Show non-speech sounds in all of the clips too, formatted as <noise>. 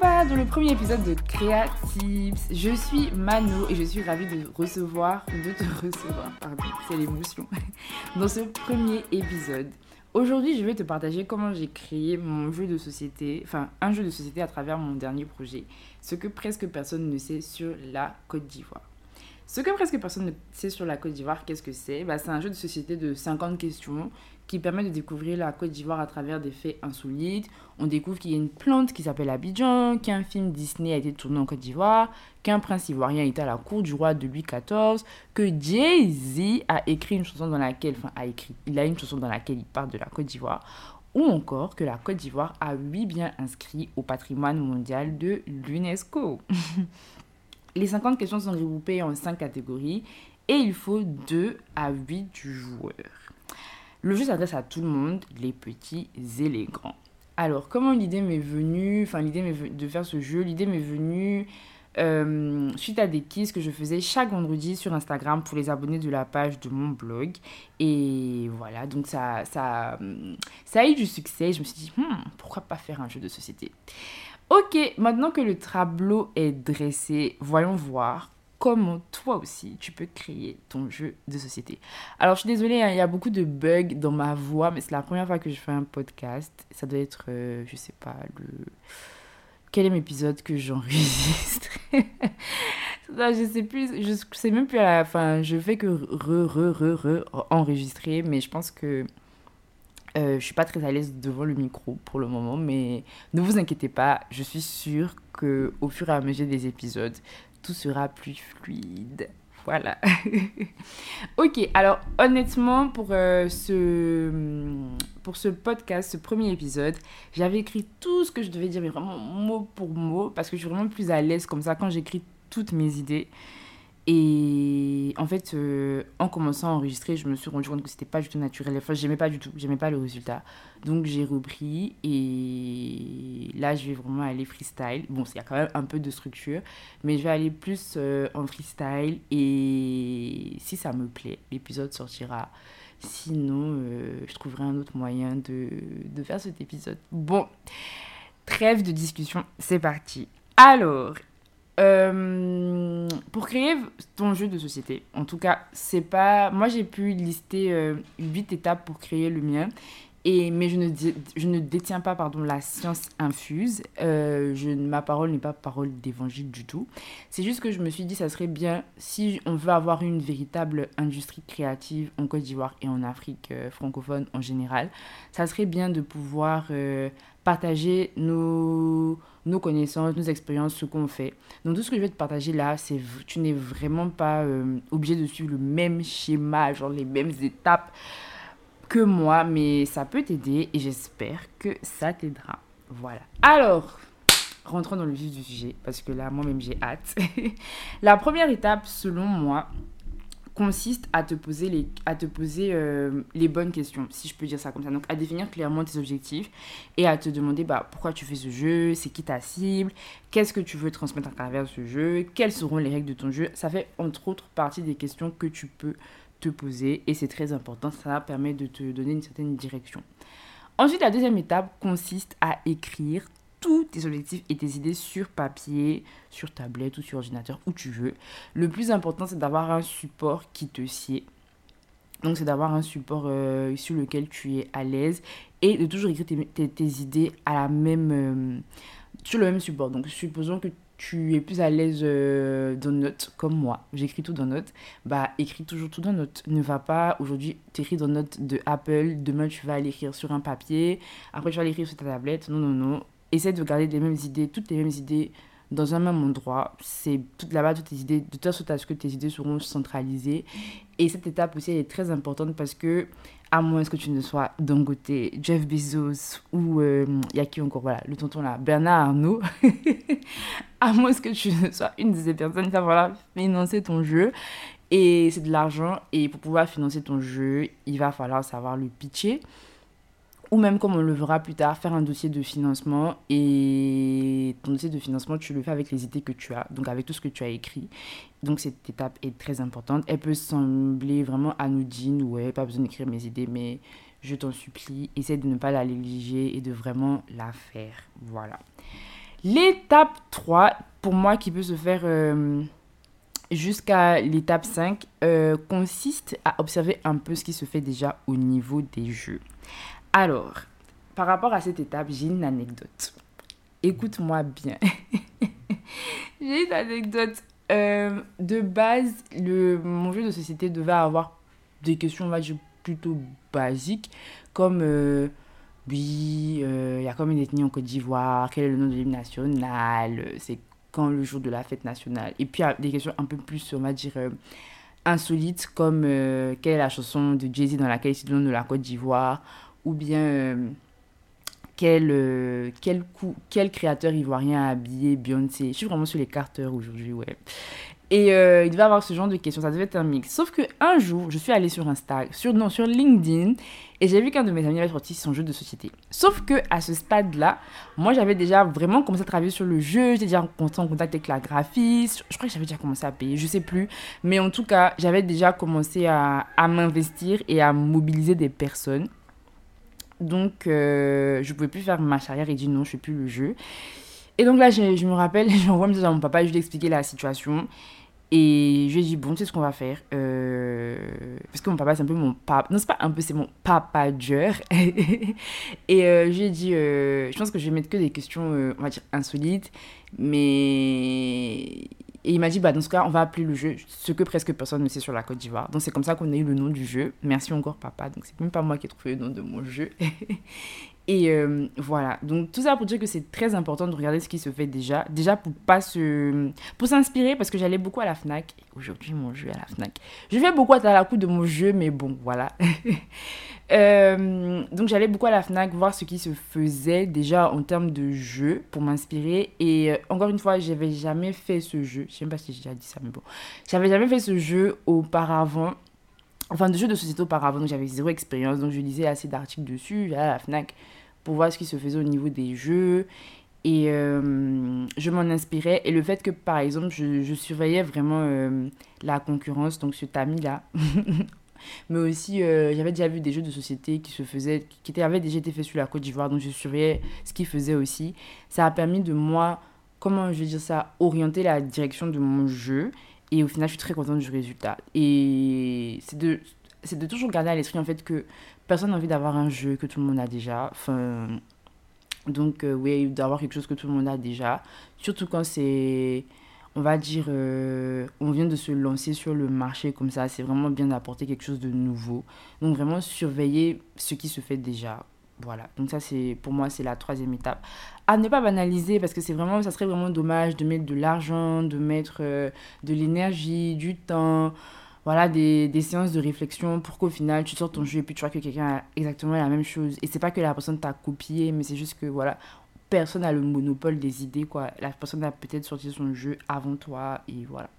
Bas dans le premier épisode de Creatives Je suis Mano et je suis ravie de recevoir, de te <laughs> recevoir, pardon, c'est l'émotion, <laughs> dans ce premier épisode. Aujourd'hui, je vais te partager comment j'ai créé mon jeu de société, enfin un jeu de société à travers mon dernier projet, ce que presque personne ne sait sur la Côte d'Ivoire. Ce que presque personne ne sait sur la Côte d'Ivoire, qu'est-ce que c'est? Bah, C'est un jeu de société de 50 questions qui permet de découvrir la Côte d'Ivoire à travers des faits insolites. On découvre qu'il y a une plante qui s'appelle Abidjan, qu'un film Disney a été tourné en Côte d'Ivoire, qu'un prince ivoirien était à la cour du roi de Louis XIV, que Jay-Z a écrit une chanson dans laquelle, enfin il a une chanson dans laquelle il parle de la Côte d'Ivoire, ou encore que la Côte d'Ivoire a huit biens inscrits au patrimoine mondial de l'UNESCO. <laughs> Les 50 questions sont regroupées en 5 catégories et il faut 2 à 8 joueurs. Le jeu s'adresse à tout le monde, les petits et les grands. Alors, comment l'idée m'est venue, enfin l'idée de faire ce jeu, l'idée m'est venue euh, suite à des quiz que je faisais chaque vendredi sur Instagram pour les abonnés de la page de mon blog. Et voilà, donc ça, ça, ça a eu du succès. Je me suis dit, hmm, pourquoi pas faire un jeu de société? Ok, maintenant que le tableau est dressé, voyons voir comment toi aussi tu peux créer ton jeu de société. Alors je suis désolée, hein, il y a beaucoup de bugs dans ma voix, mais c'est la première fois que je fais un podcast. Ça doit être, euh, je sais pas, le... Quel est l'épisode que j'enregistre <laughs> Je sais plus, je sais même plus à la fin. Je fais que re, re, re, re enregistrer, mais je pense que euh, je suis pas très à l'aise devant le micro pour le moment, mais ne vous inquiétez pas, je suis sûre au fur et à mesure des épisodes, tout sera plus fluide. Voilà. <laughs> ok, alors honnêtement, pour, euh, ce, pour ce podcast, ce premier épisode, j'avais écrit tout ce que je devais dire, mais vraiment mot pour mot, parce que je suis vraiment plus à l'aise comme ça quand j'écris toutes mes idées. Et en fait, euh, en commençant à enregistrer, je me suis rendu compte que c'était pas du tout naturel. Enfin, j'aimais pas du tout, j'aimais pas le résultat. Donc j'ai repris et là, je vais vraiment aller freestyle. Bon, il y a quand même un peu de structure, mais je vais aller plus euh, en freestyle et si ça me plaît, l'épisode sortira. Sinon, euh, je trouverai un autre moyen de, de faire cet épisode. Bon, trêve de discussion, c'est parti. Alors, euh, pour créer ton jeu de société, en tout cas, c'est pas. Moi, j'ai pu lister euh, huit étapes pour créer le mien. Et, mais je ne, je ne détiens pas pardon, la science infuse. Euh, je, ma parole n'est pas parole d'évangile du tout. C'est juste que je me suis dit, ça serait bien, si on veut avoir une véritable industrie créative en Côte d'Ivoire et en Afrique francophone en général, ça serait bien de pouvoir partager nos, nos connaissances, nos expériences, ce qu'on fait. Donc tout ce que je vais te partager là, c'est tu n'es vraiment pas euh, obligé de suivre le même schéma, genre les mêmes étapes que moi, mais ça peut t'aider et j'espère que ça t'aidera. Voilà. Alors, rentrons dans le vif du sujet parce que là, moi-même, j'ai hâte. <laughs> La première étape, selon moi, consiste à te poser, les, à te poser euh, les bonnes questions, si je peux dire ça comme ça. Donc, à définir clairement tes objectifs et à te demander bah, pourquoi tu fais ce jeu, c'est qui ta cible, qu'est-ce que tu veux transmettre à travers ce jeu, quelles seront les règles de ton jeu. Ça fait entre autres partie des questions que tu peux te poser et c'est très important. Ça permet de te donner une certaine direction. Ensuite, la deuxième étape consiste à écrire tous tes objectifs et tes idées sur papier, sur tablette ou sur ordinateur, où tu veux. Le plus important, c'est d'avoir un support qui te sied. Donc, c'est d'avoir un support euh, sur lequel tu es à l'aise et de toujours écrire tes, idées à la même, euh, sur le même support. Donc, supposons que tu es plus à l'aise euh, dans Note, comme moi, j'écris tout dans Note, bah écris toujours tout dans Note. Ne va pas aujourd'hui t'écrire dans Note de Apple, demain tu vas l'écrire sur un papier, après tu vas l'écrire sur ta tablette. Non, non, non essaie de garder les mêmes idées, toutes les mêmes idées dans un même endroit. C'est là-bas, toutes tes idées, de toute sorte que tes idées seront centralisées. Et cette étape aussi, elle est très importante parce que, à moins que tu ne sois Dangote, Jeff Bezos ou euh, il y a qui encore, voilà, le tonton là, Bernard Arnault, <laughs> à moins que tu ne sois une de ces personnes qui va voilà, financer ton jeu. Et c'est de l'argent. Et pour pouvoir financer ton jeu, il va falloir savoir le pitcher ou même comme on le verra plus tard, faire un dossier de financement et ton dossier de financement, tu le fais avec les idées que tu as, donc avec tout ce que tu as écrit. Donc cette étape est très importante. Elle peut sembler vraiment anodine, ouais, pas besoin d'écrire mes idées, mais je t'en supplie, essaie de ne pas la négliger et de vraiment la faire. Voilà. L'étape 3, pour moi, qui peut se faire euh, jusqu'à l'étape 5, euh, consiste à observer un peu ce qui se fait déjà au niveau des jeux. Alors, par rapport à cette étape, j'ai une anecdote. Écoute-moi bien. <laughs> j'ai une anecdote. Euh, de base, le, mon jeu de société devait avoir des questions, on va dire, plutôt basiques, comme oui, il y a comme une ethnie en Côte d'Ivoire, quel est le nom de l'hymne national, c'est quand le jour de la fête nationale. Et puis, y a des questions un peu plus, on va dire, euh, insolites, comme euh, quelle est la chanson de Jay-Z dans laquelle il se donne de la Côte d'Ivoire, ou bien euh, quel, quel, coup, quel créateur ivoirien a habillé Beyoncé? Je suis vraiment sur les carteurs aujourd'hui, ouais. Et il devait avoir ce genre de questions, ça devait être un mix. Sauf que un jour, je suis allée sur Insta, sur, non, sur LinkedIn, et j'ai vu qu'un de mes amis avait sorti son jeu de société. Sauf que à ce stade-là, moi j'avais déjà vraiment commencé à travailler sur le jeu, j'étais déjà en contact avec la graphiste, je crois que j'avais déjà commencé à payer, je sais plus. Mais en tout cas, j'avais déjà commencé à, à m'investir et à mobiliser des personnes. Donc euh, je pouvais plus faire ma charrière et dire non, je fais plus le jeu. Et donc là, je, me rappelle, <laughs> j'envoie un message à mon papa, je lui ai la situation. Et je lui ai dit, bon, tu sais ce qu'on va faire. Euh, parce que mon papa, c'est un peu mon papa. Non, c'est pas un peu, c'est mon papa dur. <laughs> et euh, je lui ai dit, euh, je pense que je vais mettre que des questions, on va dire, insolites. Mais. Et il m'a dit, bah, dans ce cas, on va appeler le jeu ce que presque personne ne sait sur la Côte d'Ivoire. Donc, c'est comme ça qu'on a eu le nom du jeu. Merci encore, papa. Donc, c'est même pas moi qui ai trouvé le nom de mon jeu. <laughs> Et euh, voilà, donc tout ça pour dire que c'est très important de regarder ce qui se fait déjà. Déjà pour pas se... pour s'inspirer, parce que j'allais beaucoup à la FNAC. Aujourd'hui, mon jeu est à la FNAC. Je vais beaucoup à la coup de mon jeu, mais bon, voilà. <laughs> Euh, donc j'allais beaucoup à la FNAC voir ce qui se faisait déjà en termes de jeu pour m'inspirer. Et euh, encore une fois, j'avais jamais fait ce jeu. Je sais même pas si j'ai déjà dit ça, mais bon. J'avais jamais fait ce jeu auparavant enfin de jeux de société auparavant, donc j'avais zéro expérience, donc je lisais assez d'articles dessus, à la FNAC, pour voir ce qui se faisait au niveau des jeux. Et euh, je m'en inspirais. Et le fait que, par exemple, je, surveillais vraiment la concurrence, donc ce tamis-là. <laughs> Mais aussi, euh, j'avais déjà vu des jeux de société qui se faisaient, qui étaient, avaient déjà été faits sur la Côte d'Ivoire, donc je surveillais ce qu'ils faisaient aussi. Ça a permis de moi, comment je vais dire ça, orienter la direction de mon jeu. Et au final, je suis très contente du résultat. Et c'est de, c'est de toujours garder à l'esprit en fait que personne n'a envie d'avoir un jeu que tout le monde a déjà. Enfin, donc, euh, oui, d'avoir quelque chose que tout le monde a déjà. Surtout quand c'est, on va dire, euh, on vient de se lancer sur le marché comme ça. C'est vraiment bien d'apporter quelque chose de nouveau. Donc, vraiment surveiller ce qui se fait déjà. Voilà, donc ça c'est pour moi c'est la troisième étape. À ne pas banaliser parce que c'est vraiment ça serait vraiment dommage de mettre de l'argent, de mettre euh, de l'énergie, du temps, voilà, des, des, séances de réflexion pour qu'au final, tu sors ton jeu et puis tu vois que quelqu'un a exactement la même chose. Et c'est pas que la personne t'a copié, mais c'est juste que, voilà, personne n'a le monopole des idées, quoi. La personne a peut-être sorti son jeu avant toi, et voilà.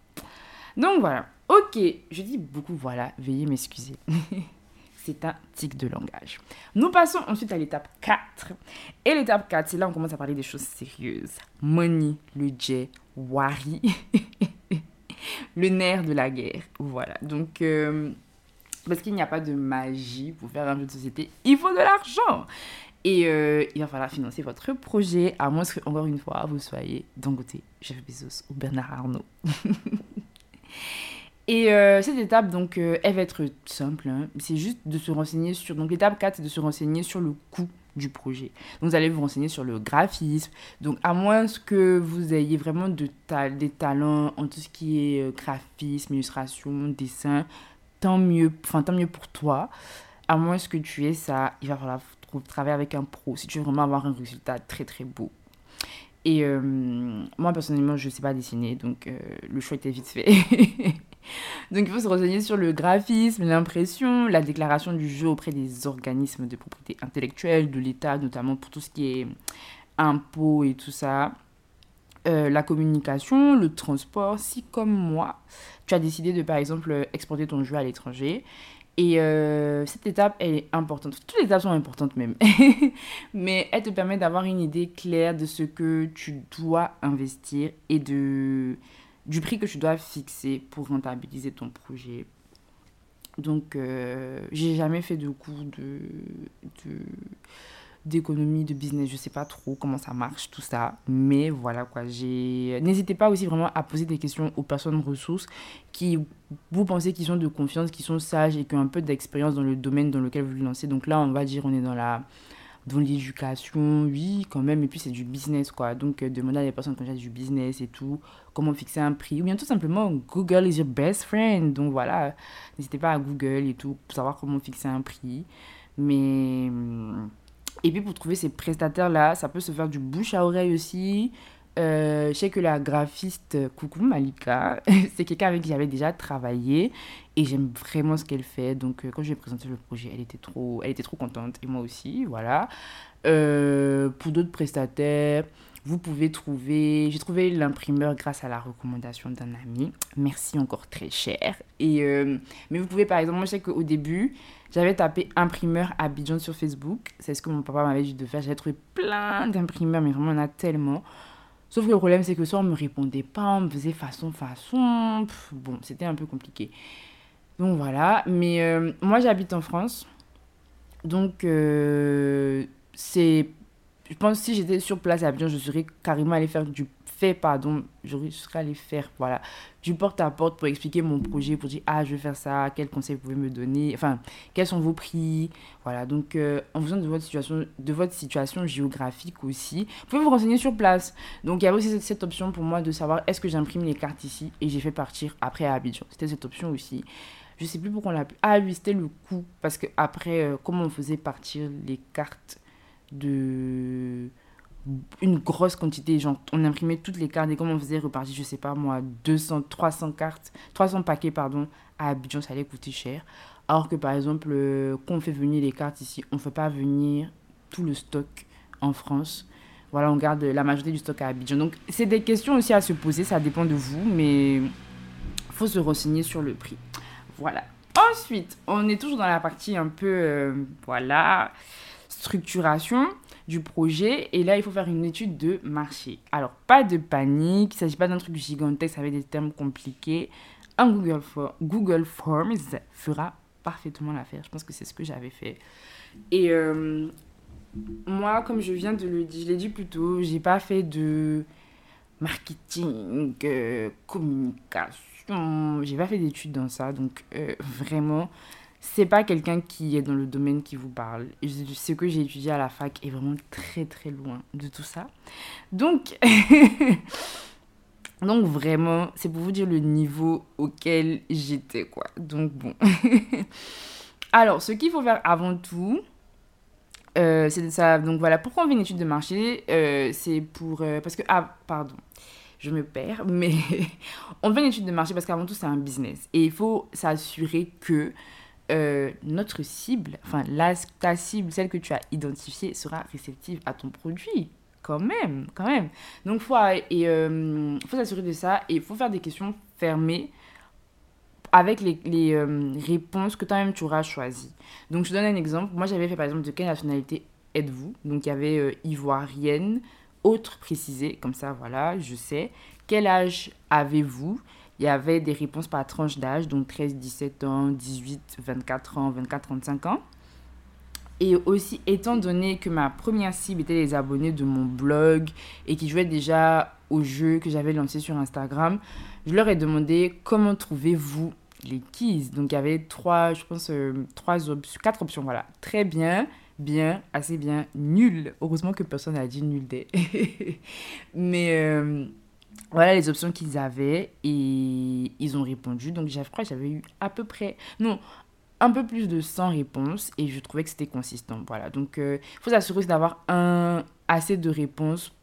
Donc voilà. Ok, je dis beaucoup voilà, veuillez m'excuser. <laughs> c'est un tic de langage. Nous passons ensuite à l'étape 4. Et l'étape 4, c'est là où on commence à parler des choses sérieuses. Money, le jet, wari. <laughs> le nerf de la guerre. Voilà. Donc, euh, parce qu'il n'y a pas de magie pour faire un jeu de société, il faut de l'argent. Et euh, il va falloir financer votre projet, à moins que, encore une fois, vous soyez Dangote, Jeff Bezos ou Bernard Arnault. <laughs> Et euh, cette étape, donc, elle va être simple. Hein. C'est juste de se renseigner sur... Donc, l'étape 4, c'est de se renseigner sur le coût du projet. Donc, vous allez vous renseigner sur le graphisme. Donc, à moins que vous ayez vraiment de des talents en tout ce qui est euh, graphisme, illustration, dessin, tant mieux, enfin, tant mieux pour toi. À moins que tu aies ça, il va falloir travailler avec un pro si tu veux vraiment avoir un résultat très très beau. Et euh, moi, personnellement, je ne sais pas dessiner, donc euh, le choix était vite fait. <laughs> Donc il faut se renseigner sur le graphisme, l'impression, la déclaration du jeu auprès des organismes de propriété intellectuelle, de l'État, notamment pour tout ce qui est impôts et tout ça. Euh, la communication, le transport, si comme moi, tu as décidé de par exemple exporter ton jeu à l'étranger. Et euh, cette étape, elle est importante. Toutes les étapes sont importantes même. <laughs> Mais elle te permet d'avoir une idée claire de ce que tu dois investir et de du prix que tu dois fixer pour rentabiliser ton projet. Donc, euh, j'ai jamais fait de cours de, d'économie, de business, je sais pas trop comment ça marche, tout ça. Mais voilà quoi. N'hésitez pas aussi vraiment à poser des questions aux personnes ressources qui, vous pensez qu'ils sont de confiance, qui sont sages et qui ont un peu d'expérience dans le domaine dans lequel vous lancez. Donc là, on va dire, on est dans la dans l'éducation, oui, quand même, et puis c'est du business, quoi. Donc, euh, demander à des personnes qui ont du business et tout, comment fixer un prix, ou bien tout simplement, Google is your best friend. Donc, voilà, n'hésitez pas à Google et tout, pour savoir comment fixer un prix. Mais. Et puis, pour trouver ces prestataires-là, ça peut se faire du bouche à oreille aussi. Euh, je sais que la graphiste, coucou Malika, <laughs> c'est quelqu'un avec qui j'avais déjà travaillé et j'aime vraiment ce qu'elle fait. Donc, euh, quand je lui ai présenté le projet, elle était trop, elle était trop contente et moi aussi, voilà. Euh, pour d'autres prestataires, vous pouvez trouver. J'ai trouvé l'imprimeur grâce à la recommandation d'un ami. Merci encore très cher. Et, mais vous pouvez, par exemple, moi je sais qu'au début, j'avais tapé imprimeur Abidjan sur Facebook. C'est ce que mon papa m'avait dit de faire. J'avais trouvé plein d'imprimeurs, mais vraiment, on a tellement. Sauf que le problème, c'est que soit on me répondait pas, on me faisait façon, façon. bon, c'était un peu compliqué. Donc voilà. Mais euh, moi, j'habite en France. Donc, euh, c'est. Je pense que si j'étais sur place à Abidjan, je serais carrément allé faire du fait, pardon, je serais allée faire, voilà, du porte-à-porte pour expliquer mon projet, pour dire, ah, je vais faire ça, quels conseils vous pouvez me donner, enfin, quels sont vos prix, voilà. Donc, euh, en fonction de votre situation, de votre situation géographique aussi, vous pouvez vous renseigner sur place. Donc, il y avait aussi cette, option pour moi de savoir, est-ce que j'imprime les cartes ici et j'ai fait partir après à Abidjan. C'était cette option aussi. Je sais plus pourquoi on l'a. Ah oui, c'était le coût. Parce que après, euh, comment on faisait partir les cartes de une grosse quantité. Genre, on imprimait toutes les cartes et comme on faisait repartir, je sais pas moi, 200, 300 cartes, 300 paquets, pardon, à Abidjan, ça allait coûter cher. Alors que par exemple, euh, quand on fait venir les cartes ici, on ne fait pas venir tout le stock en France. Voilà, on garde la majorité du stock à Abidjan. Donc, c'est des questions aussi à se poser, ça dépend de vous, mais faut se renseigner sur le prix. Voilà. Ensuite, on est toujours dans la partie un peu, euh, voilà, structuration du projet. Et là, il faut faire une étude de marché. Alors, pas de panique. Il s'agit pas d'un truc gigantesque avec des termes compliqués. Un Google, Google Forms fera parfaitement l'affaire. Je pense que c'est ce que j'avais fait. Et euh, moi, comme je viens de le dire, je l'ai dit plus tôt, j'ai pas fait de marketing, euh, communication. J'ai pas fait d'études dans ça. Donc, euh, vraiment, c'est pas quelqu'un qui est dans le domaine qui vous parle. Ce que j'ai étudié à la fac est vraiment très très loin de tout ça. Donc, <laughs> donc vraiment, c'est pour vous dire le niveau auquel j'étais quoi. Donc bon. <laughs> Alors, ce qu'il faut faire avant tout, euh, c'est ça. Donc voilà, pourquoi on fait une étude de marché euh, C'est pour... Euh, parce que... Ah, pardon je me perds, mais <laughs> on fait une étude de marché parce qu'avant tout, c'est un business. Et il faut s'assurer que euh, notre cible, enfin la, ta cible, celle que tu as identifiée, sera réceptive à ton produit. Quand même, quand même. Donc, il euh, faut s'assurer de ça et il faut faire des questions fermées avec les, euh, réponses que toi-même tu auras choisies. Donc, je donne un exemple. Moi, j'avais fait par exemple de quelle nationalité êtes-vous? Donc, il y avait ivoirienne, autre précisé, comme ça, voilà, je sais. Quel âge avez-vous? Il y avait des réponses par tranche d'âge, donc 13, 17 ans, 18, 24 ans, 24, 35 ans. Et aussi, étant donné que ma première cible était les abonnés de mon blog et qui jouaient déjà au jeu que j'avais lancé sur Instagram, je leur ai demandé comment trouvez-vous les keys. Donc il y avait trois, je pense, euh, quatre options, voilà. Très bien, bien, assez bien, nul. Heureusement que personne n'a dit nul des. <laughs> Mais euh, voilà les options qu'ils avaient et ils ont répondu. Donc, je crois que j'avais eu à peu près, non, un peu plus de 100 réponses et je trouvais que c'était consistant. Voilà, donc il euh, faut s'assurer d'avoir assez de réponses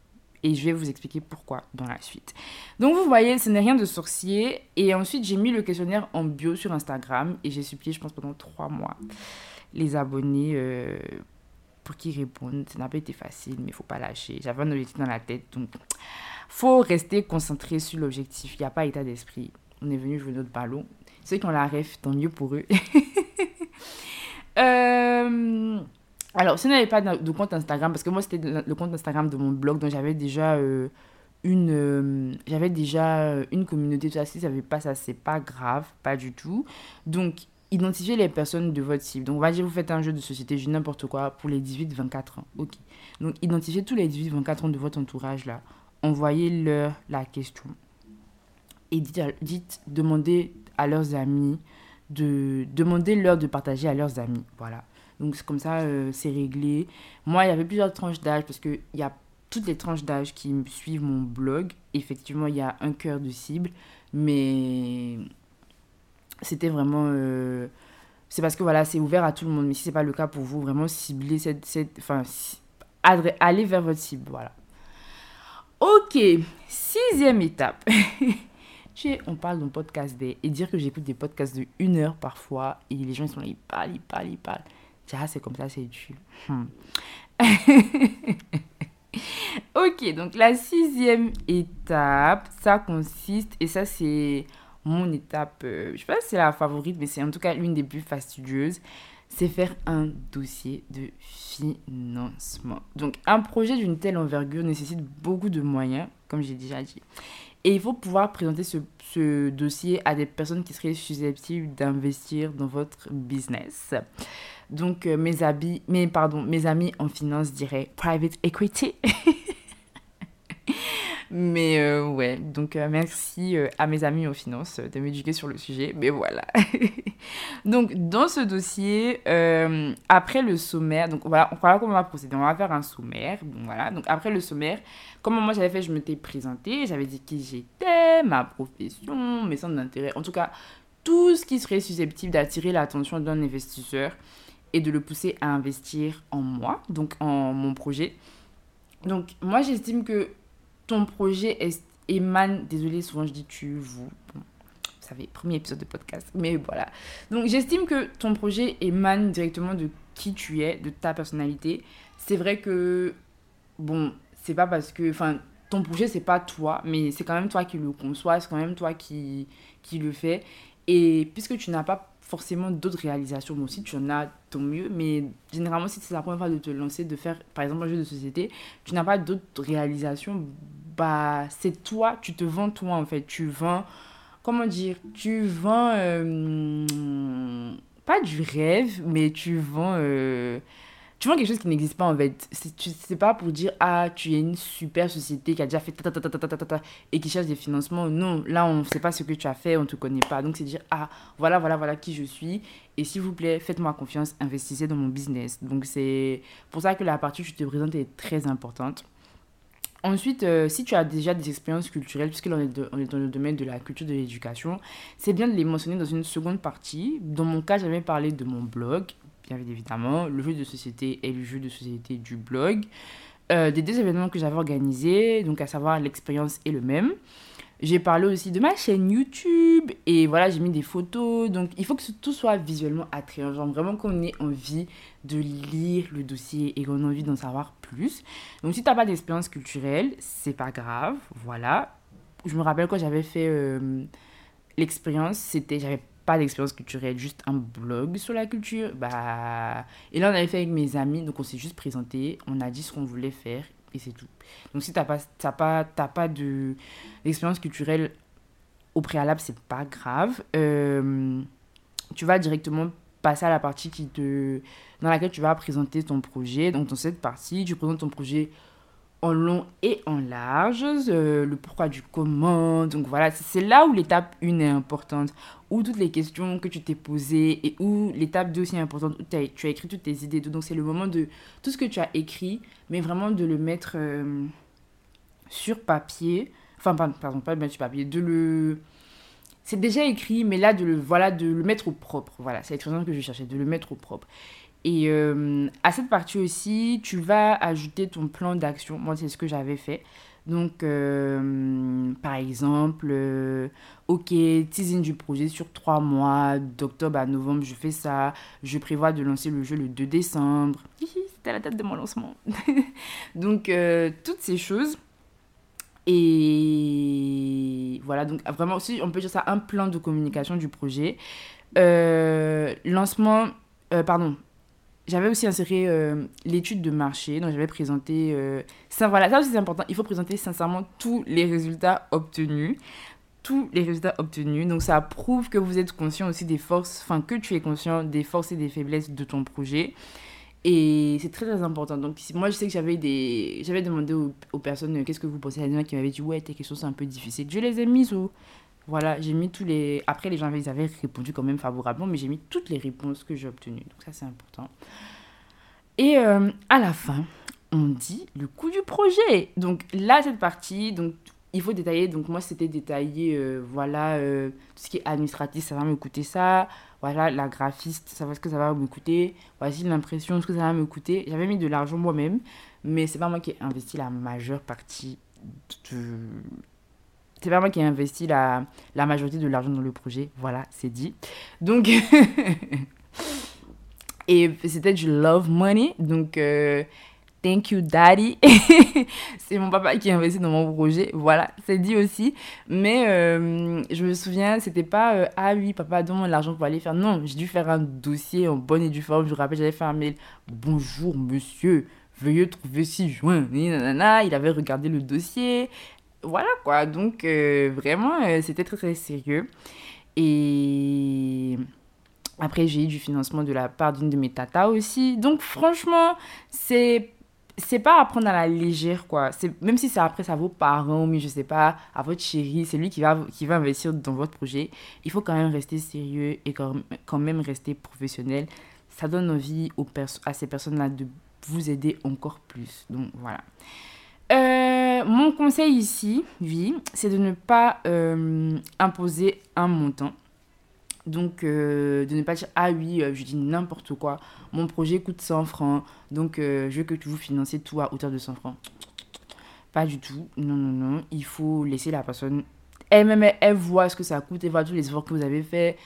et je vais vous expliquer pourquoi dans la suite. Donc vous voyez, ce n'est rien de sorcier. Et ensuite, j'ai mis le questionnaire en bio sur Instagram et j'ai supplié, je pense, pendant trois mois, les abonnés euh, pour qu'ils répondent. Ça n'a pas été facile, mais il faut pas lâcher. J'avais un objectif dans la tête, donc faut rester concentré sur l'objectif. Il n'y a pas état d'esprit. On est venu jouer notre ballon. Ceux qui ont la ref, tant mieux pour eux. <laughs> Euh, alors, si vous n'avez pas de compte Instagram, parce que moi, c'était le compte Instagram de mon blog, donc j'avais déjà euh, une euh, j'avais déjà une communauté tout ça si ça pas ça c'est pas grave pas du tout donc identifiez les personnes de votre cible. Donc, on va dire, vous faites un jeu de société, je n'importe quoi, pour les 18-24 ans. Ok. Donc, identifiez tous les 18-24 ans de votre entourage là. Envoyez-leur la question. Et dites, demandez à leurs amis de demander leur de partager à leurs amis. Voilà. Donc, c'est comme ça, euh, c'est réglé. Moi, il y avait plusieurs tranches d'âge parce qu'il y a toutes les tranches d'âge qui suivent mon blog. Effectivement, il y a un cœur de cible, mais c'était vraiment. Euh, c'est parce que voilà, c'est ouvert à tout le monde. Mais si ce n'est pas le cas pour vous, vraiment cibler cette. cette enfin, aller vers votre cible. Voilà. Ok, sixième étape. <laughs> on parle d'un podcast et dire que j'écoute des podcasts de une heure parfois et les gens ils sont là, ils parlent, ils parlent, ils parlent. Ah, c'est comme ça, c'est du. Hmm. <laughs> ok, donc la sixième étape, ça consiste, et ça c'est mon étape, euh, je sais pas si c'est la favorite, mais c'est en tout cas l'une des plus fastidieuses, c'est faire un dossier de financement. Donc un projet d'une telle envergure nécessite beaucoup de moyens, comme j'ai déjà dit. Et il faut pouvoir présenter ce, dossier à des personnes qui seraient susceptibles d'investir dans votre business. Donc, euh, mes, mais pardon, mes amis en finance diraient private equity. <laughs> Mais euh, ouais, donc euh, merci à mes amis en finance de m'éduquer sur le sujet. Mais voilà. <laughs> donc dans ce dossier, après le sommaire, donc voilà, voilà comment on va procéder. On va faire un sommaire. Donc voilà, donc après le sommaire, comment moi j'avais fait, je m'étais présentée, j'avais dit qui j'étais, ma profession, mes centres d'intérêt, en tout cas tout ce qui serait susceptible d'attirer l'attention d'un investisseur et de le pousser à investir en moi, donc en mon projet. Donc moi j'estime que ton projet émane, désolé souvent je dis tu, vous, vous savez, premier épisode de podcast, mais voilà. Donc j'estime que ton projet émane directement de qui tu es, de ta personnalité. C'est vrai que, bon, c'est pas parce que, enfin, ton projet c'est pas toi, mais c'est quand même toi qui le conçois, c'est quand même toi qui, qui le fais. Et puisque tu n'as pas forcément d'autres réalisations. Bon, si tu en as, tant mieux. Mais généralement, si c'est la première fois de te lancer, de faire, par exemple, un jeu de société, tu n'as pas d'autres réalisations, bah, c'est toi, tu te vends toi, en fait. Tu vends, comment dire, tu vends, euh, pas du rêve, mais tu vends... Euh, tu vois quelque chose qui n'existe pas en fait. C'est pas pour dire ah tu es une super société qui a déjà fait ta ta ta ta ta et qui cherche des financements. Non, là on ne sait pas ce que tu as fait, on te connaît pas. Donc c'est dire ah voilà voilà voilà qui je suis et s'il vous plaît faites-moi confiance, investissez dans mon business. Donc c'est pour ça que la partie où tu te présentes est très importante. Ensuite, euh, si tu as déjà des expériences culturelles, puisque est, on est dans le domaine de la culture de l'éducation, c'est bien de les mentionner dans une seconde partie. Dans mon cas, j'avais parlé de mon blog, bien évidemment, le jeu de société et le jeu de société du blog. Euh, des deux événements que j'avais organisés, donc à savoir l'expérience est le même. J'ai parlé aussi de ma chaîne YouTube et voilà, j'ai mis des photos. Donc il faut que tout soit visuellement attrayant. Genre vraiment qu'on ait envie de lire le dossier et qu'on ait envie d'en savoir plus. Donc si tu n'as pas d'expérience culturelle, c'est pas grave. Voilà. Je me rappelle quand j'avais fait euh, l'expérience, c'était j'avais pas d'expérience culturelle, juste un blog sur la culture. Bah, et là, on avait fait avec mes amis, donc on s'est juste présenté, on a dit ce qu'on voulait faire et c'est tout. Donc si tu pas, pas, pas d'expérience culturelle au préalable, c'est pas grave. Euh, tu vas directement passer à la partie qui te, dans laquelle tu vas présenter ton projet. Donc dans cette partie, tu présentes ton projet en long et en large, euh, le pourquoi du comment. Donc voilà, c'est là où l'étape 1 est importante, où toutes les questions que tu t'es posées et où l'étape 2 aussi importante, où tu as écrit toutes tes idées. Donc c'est le moment de tout ce que tu as écrit, mais vraiment de le mettre euh, sur papier. Enfin, pardon, pas le mettre sur papier, de le... C'est déjà écrit, mais là, de le, voilà, de le mettre au propre. Voilà, c'est l'expression que je cherchais, de le mettre au propre. Et euh, à cette partie aussi, tu vas ajouter ton plan d'action. Moi, c'est ce que j'avais fait. Donc, euh, par exemple, euh, ok, teasing du projet sur trois mois, d'octobre à novembre, je fais ça. Je prévois de lancer le jeu le 2 décembre. C'était la date de mon lancement. <laughs> donc, toutes ces choses. Et voilà, donc vraiment aussi, on peut dire ça, un plan de communication du projet. lancement, pardon, j'avais aussi inséré euh, l'étude de marché, donc j'avais présenté, ça, euh, voilà, ça aussi c'est important, il faut présenter sincèrement tous les résultats obtenus, tous les résultats obtenus. Donc ça prouve que vous êtes conscient aussi des forces, enfin que tu es conscient des forces et des faiblesses de ton projet. Et c'est très très important. Donc moi je sais que j'avais des j'avais demandé aux, personnes qu'est-ce que vous pensez? A qui m'avaient dit ouais tes questions c'est un peu difficile. Je les ai mises au voilà, j'ai mis tous les. Après, les gens ils avaient répondu quand même favorablement, mais j'ai mis toutes les réponses que j'ai obtenues. Donc, ça, c'est important. Et euh, à la fin, on dit le coût du projet. Donc, là, cette partie, donc, il faut détailler. Donc, moi, c'était détaillé, euh, voilà, euh, tout ce qui est administratif, ça va me coûter ça. Voilà, la graphiste, ça va ce que ça va me coûter. Voici l'impression, ce que ça va me coûter. J'avais mis de l'argent moi-même, mais c'est pas moi qui ai investi la majeure partie de c'est pas moi qui ai investi la, la majorité de l'argent dans le projet. Voilà, c'est dit. Donc, <laughs> et c'était du love money. Donc, euh, thank you, daddy. <laughs> c'est mon papa qui a investi dans mon projet. Voilà, c'est dit aussi. Mais euh, je me souviens, c'était pas euh, ah oui, papa, donne-moi l'argent pour aller faire. Non, j'ai dû faire un dossier en bonne et due forme. Je me rappelle, j'avais fait un mail. Bonjour, monsieur. Veuillez trouver si juin. Il avait regardé le dossier voilà quoi. Donc euh, vraiment, euh, c'était très très sérieux. Et après, j'ai eu du financement de la part d'une de mes tatas aussi. Donc franchement, c'est c'est pas à prendre à la légère quoi. C'est même si c'est après à vos parents, mais je sais pas, à votre chéri, c'est lui qui va qui va investir dans votre projet. Il faut quand même rester sérieux et quand, même rester professionnel. Ça donne envie aux à ces personnes-là de vous aider encore plus. Donc voilà. Euh, mon conseil ici, oui, c'est de ne pas euh, imposer un montant. Donc, euh, de ne pas dire, ah oui, je dis n'importe quoi, mon projet coûte 100 francs, donc je veux que vous financez tout à hauteur de 100 francs. Pas du tout, non, non, non, il faut laisser la personne, elle-même, elle, voit ce que ça coûte, elle voit tous les efforts que vous avez fait,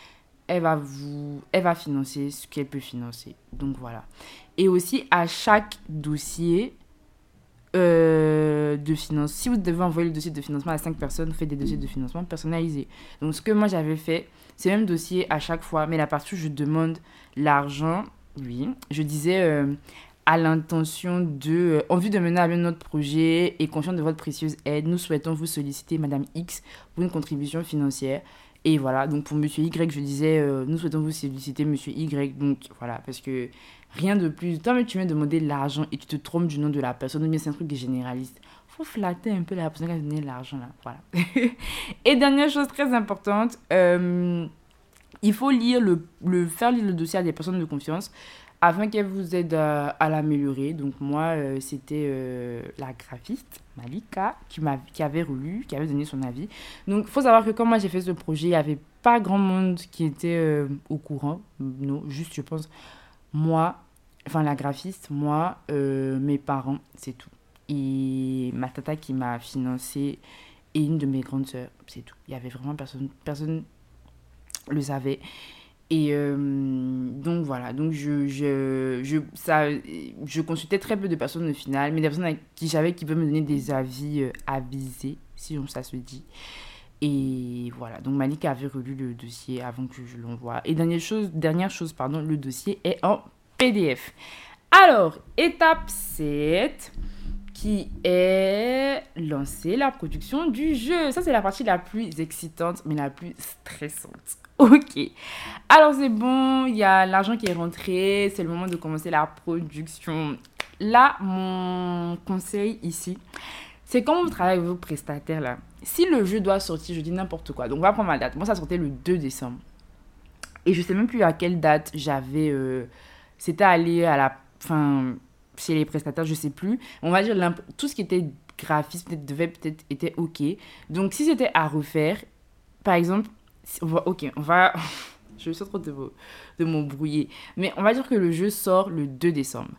elle va vous, elle va financer ce qu'elle peut financer. Donc voilà. Et aussi, à chaque dossier, euh, de finance. Si vous devez envoyer le dossier de financement à 5 personnes, faites des dossiers de financement personnalisés. Donc, ce que moi j'avais fait, c'est même dossier à chaque fois, mais la partie où je demande l'argent, oui, je disais euh, à l'intention de, euh, en vue de mener à bien notre projet et conscient de votre précieuse aide, nous souhaitons vous solliciter, Madame X, pour une contribution financière. Et voilà, donc pour Monsieur Y, je disais, nous souhaitons vous solliciter Monsieur Y. Donc voilà, parce que Rien de plus. Toi, mais tu viens demander l'argent et tu te trompes du nom de la personne, mais c'est un truc généraliste. faut flatter un peu la personne qui a donné l'argent, là. Voilà. <laughs> et dernière chose très importante, euh, il faut lire le, le, faire lire le dossier à des personnes de confiance afin qu'elles vous aident à, l'améliorer. Donc moi, euh, c'était euh, la graphiste, Malika, qui, qui avait relu, qui avait donné son avis. Donc il faut savoir que quand moi j'ai fait ce projet, il n'y avait pas grand monde qui était au courant. Non, juste je pense moi, enfin la graphiste, moi, euh, mes parents, c'est tout. Et ma tata qui m'a financé et une de mes grandes sœurs, c'est tout. Il y avait vraiment personne, personne le savait. Et euh, donc voilà, donc je, je, je, ça, je consultais très peu de personnes au final, mais des personnes qui j'avais qui peuvent me donner des avis euh, avisés, si ça se dit. Et voilà, donc Malik avait relu le dossier avant que je l'envoie. Et dernière chose, dernière chose, pardon, le dossier est en PDF. Alors, étape 7, qui est lancer la production du jeu. Ça, c'est la partie la plus excitante, mais la plus stressante. Ok. Alors, c'est bon, il y a l'argent qui est rentré, c'est le moment de commencer la production. Là, mon conseil ici, c'est quand vous travaillez avec vos prestataires là. Si le jeu doit sortir, je dis n'importe quoi. Donc on va prendre ma date. Moi ça sortait le 2 décembre. Et je sais même plus à quelle date j'avais. Euh, c'était aller à la. fin chez les prestataires, je sais plus. On va dire tout ce qui était graphisme devait peut-être était ok. Donc si c'était à refaire, par exemple, on va, ok, on va. <laughs> je suis trop de, de m'embrouiller. Mais on va dire que le jeu sort le 2 décembre.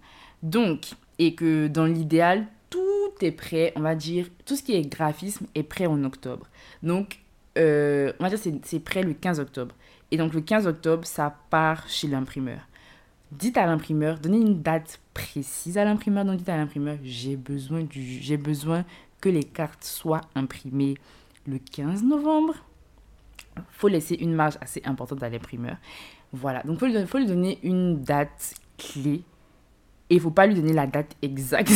Donc, et que dans l'idéal, tout est prêt, on va dire, tout ce qui est graphisme est prêt en octobre. Donc, euh, on va dire c'est prêt le 15 octobre. Et donc, le 15 octobre, ça part chez l'imprimeur. Dites à l'imprimeur, donnez une date précise à l'imprimeur. Donc, dites à l'imprimeur, j'ai besoin, du, j'ai besoin que les cartes soient imprimées le 15 novembre. Faut laisser une marge assez importante à l'imprimeur. Voilà, donc il faut, faut lui donner une date clé Et il faut pas lui donner la date exacte.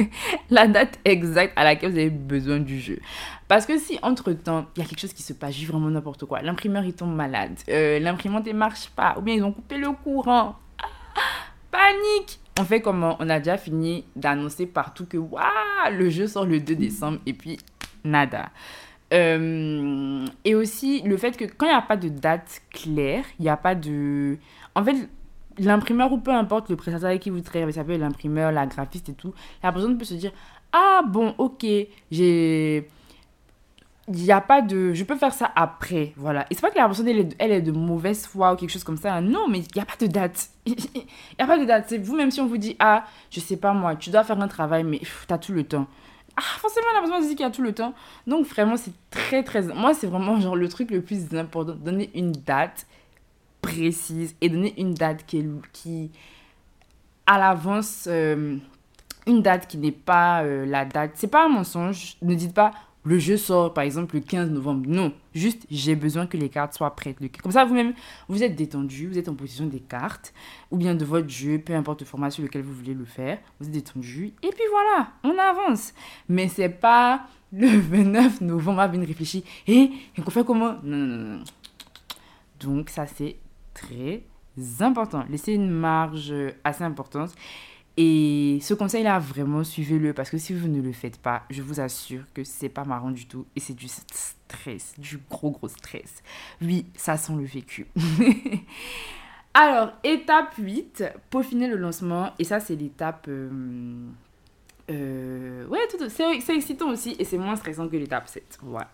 <laughs> la date exacte à laquelle vous avez besoin du jeu. Parce que si entre-temps, il y a quelque chose qui se passe, vraiment n'importe quoi, l'imprimeur il tombe malade, euh, l'imprimante ne marche pas, ou bien ils ont coupé le courant, panique On fait comment On a déjà fini d'annoncer partout que waouh, le jeu sort le 2 décembre et puis nada. Euh, et aussi le fait que quand il n'y a pas de date claire, il n'y a pas de... En fait, l'imprimeur ou peu importe le prestataire avec qui vous travaillez, ça peut être l'imprimeur, la graphiste et tout, la personne peut se dire, ah bon, ok, j'ai il n'y a pas de je peux faire ça après voilà. Et c'est pas que la personne elle est, de mauvaise foi ou quelque chose comme ça non mais il n'y a pas de date. <laughs> Il n'y a pas de date. C'est vous même si on vous dit ah je sais pas moi tu dois faire un travail mais tu as tout le temps ah forcément la personne dit qu'il y a tout le temps. Donc vraiment c'est très très moi c'est vraiment genre le truc le plus important donner une date précise et donner une date qui, qui à l'avance euh, une date qui n'est pas euh, la date. C'est pas un mensonge ne dites pas le jeu sort par exemple le 15 novembre. Non, juste j'ai besoin que les cartes soient prêtes. Comme ça, vous-même, vous êtes détendu, vous êtes en position des cartes, ou bien de votre jeu, peu importe le format sur lequel vous voulez le faire, vous êtes détendu, et puis voilà, on avance. Mais c'est pas le <laughs> 29 novembre, à venir réfléchir, et, qu'on fait comment? Non, non, non. Donc ça, c'est très important. Laissez une marge assez importante. Et ce conseil-là, vraiment, suivez-le parce que si vous ne le faites pas, je vous assure que c'est pas marrant du tout et c'est du stress, du gros gros stress. Oui, ça sent le vécu. <laughs> Alors, étape 8, peaufiner le lancement. Et ça, c'est l'étape... Euh, euh, ouais, c'est excitant aussi et c'est moins stressant que l'étape 7. Voilà.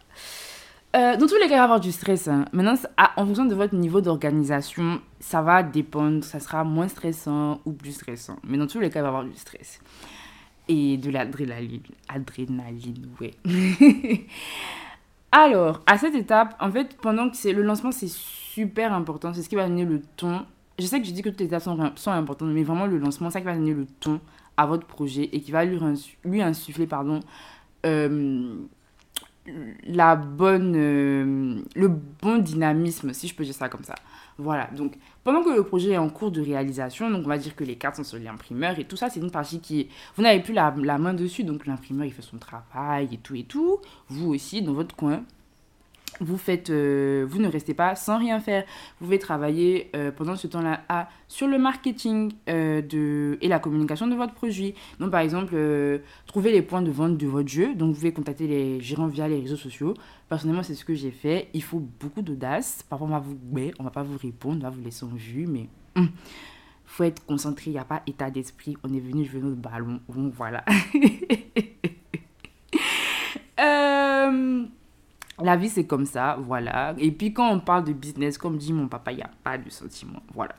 Euh, dans tous les cas, il va y avoir du stress. Hein. Maintenant, en fonction de votre niveau d'organisation, ça va dépendre. Ça sera moins stressant ou plus stressant. Mais dans tous les cas, il va y avoir du stress. Et de l'adrénaline. Adrénaline, ouais. <laughs> Alors, à cette étape, en fait, pendant que le lancement, c'est super important. C'est ce qui va donner le ton. Je sais que je dis que toutes les étapes sont, importantes, mais vraiment, le lancement, c'est ça qui va donner le ton à votre projet et qui va lui, lui insuffler, pardon, euh, la bonne, euh, le bon dynamisme, si je peux dire ça comme ça. Voilà, donc pendant que le projet est en cours de réalisation, donc on va dire que les cartes sont sur l'imprimeur et tout ça, c'est une partie qui... Vous n'avez plus la, la main dessus, donc l'imprimeur il fait son travail et tout et tout. Vous aussi, dans votre coin, vous faites, euh, vous ne restez pas sans rien faire. Vous pouvez travailler euh, pendant ce temps-là sur le marketing euh, de, et la communication de votre produit. Donc, par exemple, trouver les points de vente de votre jeu. Donc, vous pouvez contacter les gérants via les réseaux sociaux. Personnellement, c'est ce que j'ai fait. Il faut beaucoup d'audace. Parfois, on va vous, ouais, on va pas vous répondre, on va vous laisser en vue, mais hum, faut être concentré. Il n'y a pas état d'esprit. On est venu jouer notre ballon. Bon, voilà. <laughs> la vie, c'est comme ça, voilà. Et puis, quand on parle de business, comme dit mon papa, il n'y a pas de sentiments, voilà.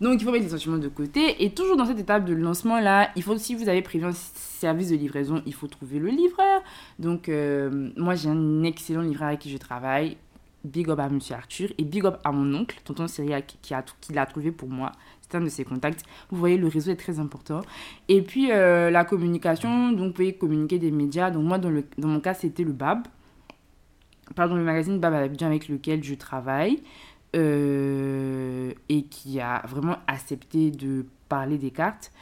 Donc, il faut mettre les sentiments de côté. Et toujours dans cette étape de lancement-là, il faut, si vous avez prévu un service de livraison, il faut trouver le livreur. Donc, euh, moi, j'ai un excellent livreur avec qui je travaille. Big up à Monsieur Arthur et big up à mon oncle, tonton Cyril, qui, a, qui l'a trouvé pour moi. C'est un de ses contacts. Vous voyez, le réseau est très important. Et puis, euh, la communication, donc vous pouvez communiquer des médias. Donc, moi, dans, le, dans mon cas, c'était le BAB pardon, le magazine Bab avec lequel je travaille euh, et qui a vraiment accepté de parler des cartes.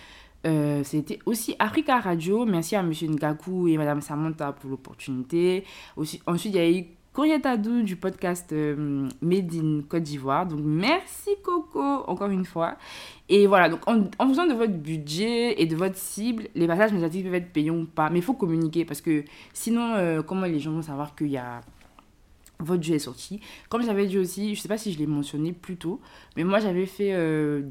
Euh, c'était aussi Africa Radio. Merci à Monsieur Ngaku et Madame Samantha pour l'opportunité. Ensuite, il y a eu Tadou du podcast euh, Made in Côte d'Ivoire. Donc, merci Coco, encore une fois. Et voilà, donc en, en, fonction de votre budget et de votre cible, les passages médiatiques peuvent être payants ou pas. Mais il faut communiquer parce que sinon, comment les gens vont savoir qu'il y a votre jeu est sorti. Comme j'avais dit aussi, je sais pas si je l'ai mentionné plus tôt, mais moi j'avais fait euh,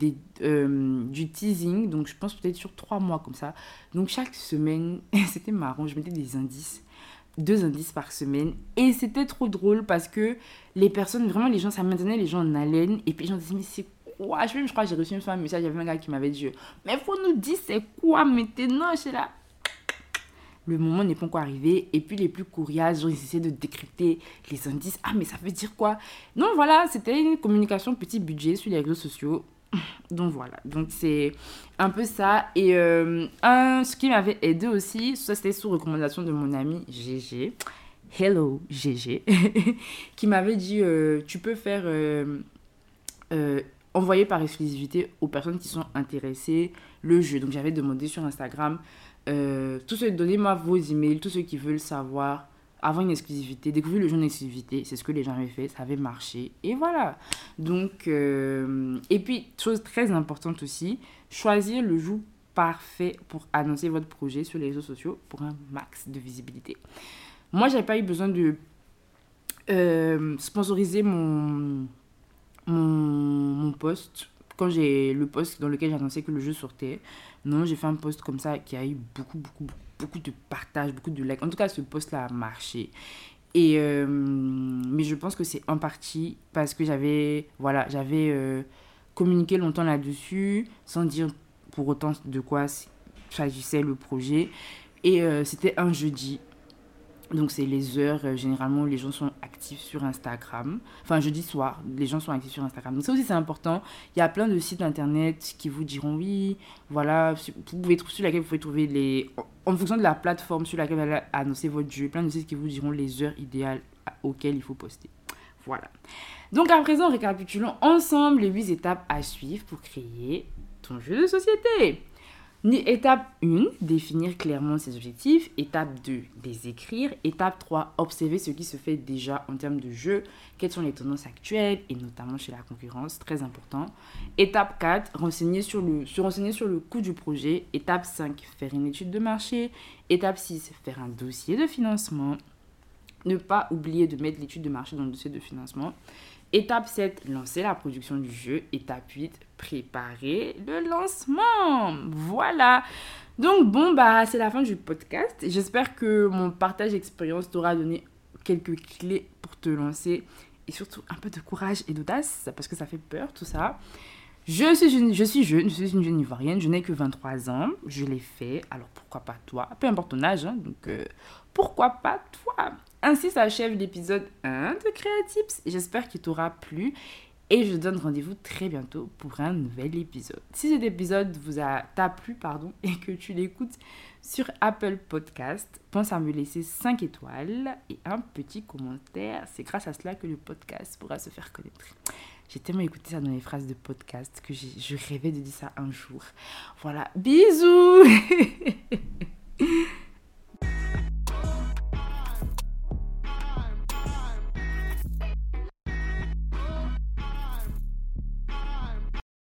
euh, du teasing, donc je pense peut-être sur trois mois comme ça. Donc chaque semaine, <laughs> c'était marrant, je mettais des indices, deux indices par semaine, et c'était trop drôle parce que les personnes, vraiment les gens, ça maintenait les gens en haleine, et puis les gens disaient, mais c'est quoi? Je, je crois que j'ai reçu un message, il y avait un gars qui m'avait dit, mais faut nous dire c'est quoi? Maintenant, je suis là le moment n'est pas encore arrivé. Et puis les plus courriages, ils essaient de décrypter les indices. Ah, mais ça veut dire quoi? Non, voilà, c'était une communication petit budget sur les réseaux sociaux. <laughs> Donc voilà, donc c'est un peu ça. Et euh, ce qui m'avait aidé aussi, ça c'était sous recommandation de mon ami GG. Hello GG, <laughs> qui m'avait dit euh, tu peux faire euh, envoyer par exclusivité aux personnes qui sont intéressées le jeu. Donc j'avais demandé sur Instagram, euh, tous ceux, donnez-moi vos emails, tous ceux qui veulent savoir avoir une exclusivité, découvrir le jeu en exclusivité, c'est ce que les gens avaient fait, ça avait marché, et voilà. Donc, euh, et puis, chose très importante aussi, choisir le jour parfait pour annoncer votre projet sur les réseaux sociaux pour un max de visibilité. Moi, j'avais pas eu besoin de euh, sponsoriser mon, mon, mon post quand j'ai le post dans lequel j'annonçais que le jeu sortait. Non, j'ai fait un post comme ça qui a eu beaucoup, beaucoup, beaucoup de partages, beaucoup de likes. En tout cas, ce post-là a marché. Et, euh, mais je pense que c'est en partie parce que j'avais voilà, j'avais euh, communiqué longtemps là-dessus sans dire pour autant de quoi s'agissait le projet. Et euh, c'était un jeudi. Donc c'est les heures, euh, généralement les gens sont actifs sur Instagram. Enfin jeudi soir, les gens sont actifs sur Instagram. Donc ça aussi c'est important. Il y a plein de sites internet qui vous diront oui, voilà, vous pouvez sur laquelle vous pouvez trouver les... En fonction de la plateforme sur laquelle vous allez annoncer votre jeu, plein de sites qui vous diront les heures idéales auxquelles il faut poster. Voilà. Donc à présent, récapitulons ensemble les 8 étapes à suivre pour créer ton jeu de société. Étape 1, définir clairement ses objectifs. Étape 2, les écrire. Étape 3, observer ce qui se fait déjà en termes de jeu. Quelles sont les tendances actuelles et notamment chez la concurrence, très important. Étape 4, renseigner sur le, se renseigner sur le coût du projet. Étape 5, faire une étude de marché. Étape 6, faire un dossier de financement. Ne pas oublier de mettre l'étude de marché dans le dossier de financement. Étape 7, lancer la production du jeu. Étape 8, préparer le lancement. Voilà. Donc bon, bah c'est la fin du podcast. J'espère que mon partage d'expérience t'aura donné quelques clés pour te lancer et surtout un peu de courage et d'audace parce que ça fait peur tout ça. Je suis, une, je suis jeune, je suis une jeune ivoirienne, je n'ai que 23 ans, je l'ai fait, alors pourquoi pas toi? Peu importe ton âge, hein, donc euh, pourquoi pas toi? Ainsi s'achève l'épisode 1 de Creatips. J'espère qu'il t'aura plu et je donne rendez-vous très bientôt pour un nouvel épisode. Si cet épisode vous a t'a plu pardon, <laughs> et que tu l'écoutes sur Apple Podcast, pense à me laisser 5 étoiles et un petit commentaire. C'est grâce à cela que le podcast pourra se faire connaître. J'ai tellement écouté ça dans les phrases de podcast que je rêvais de dire ça un jour. Voilà, bisous <laughs>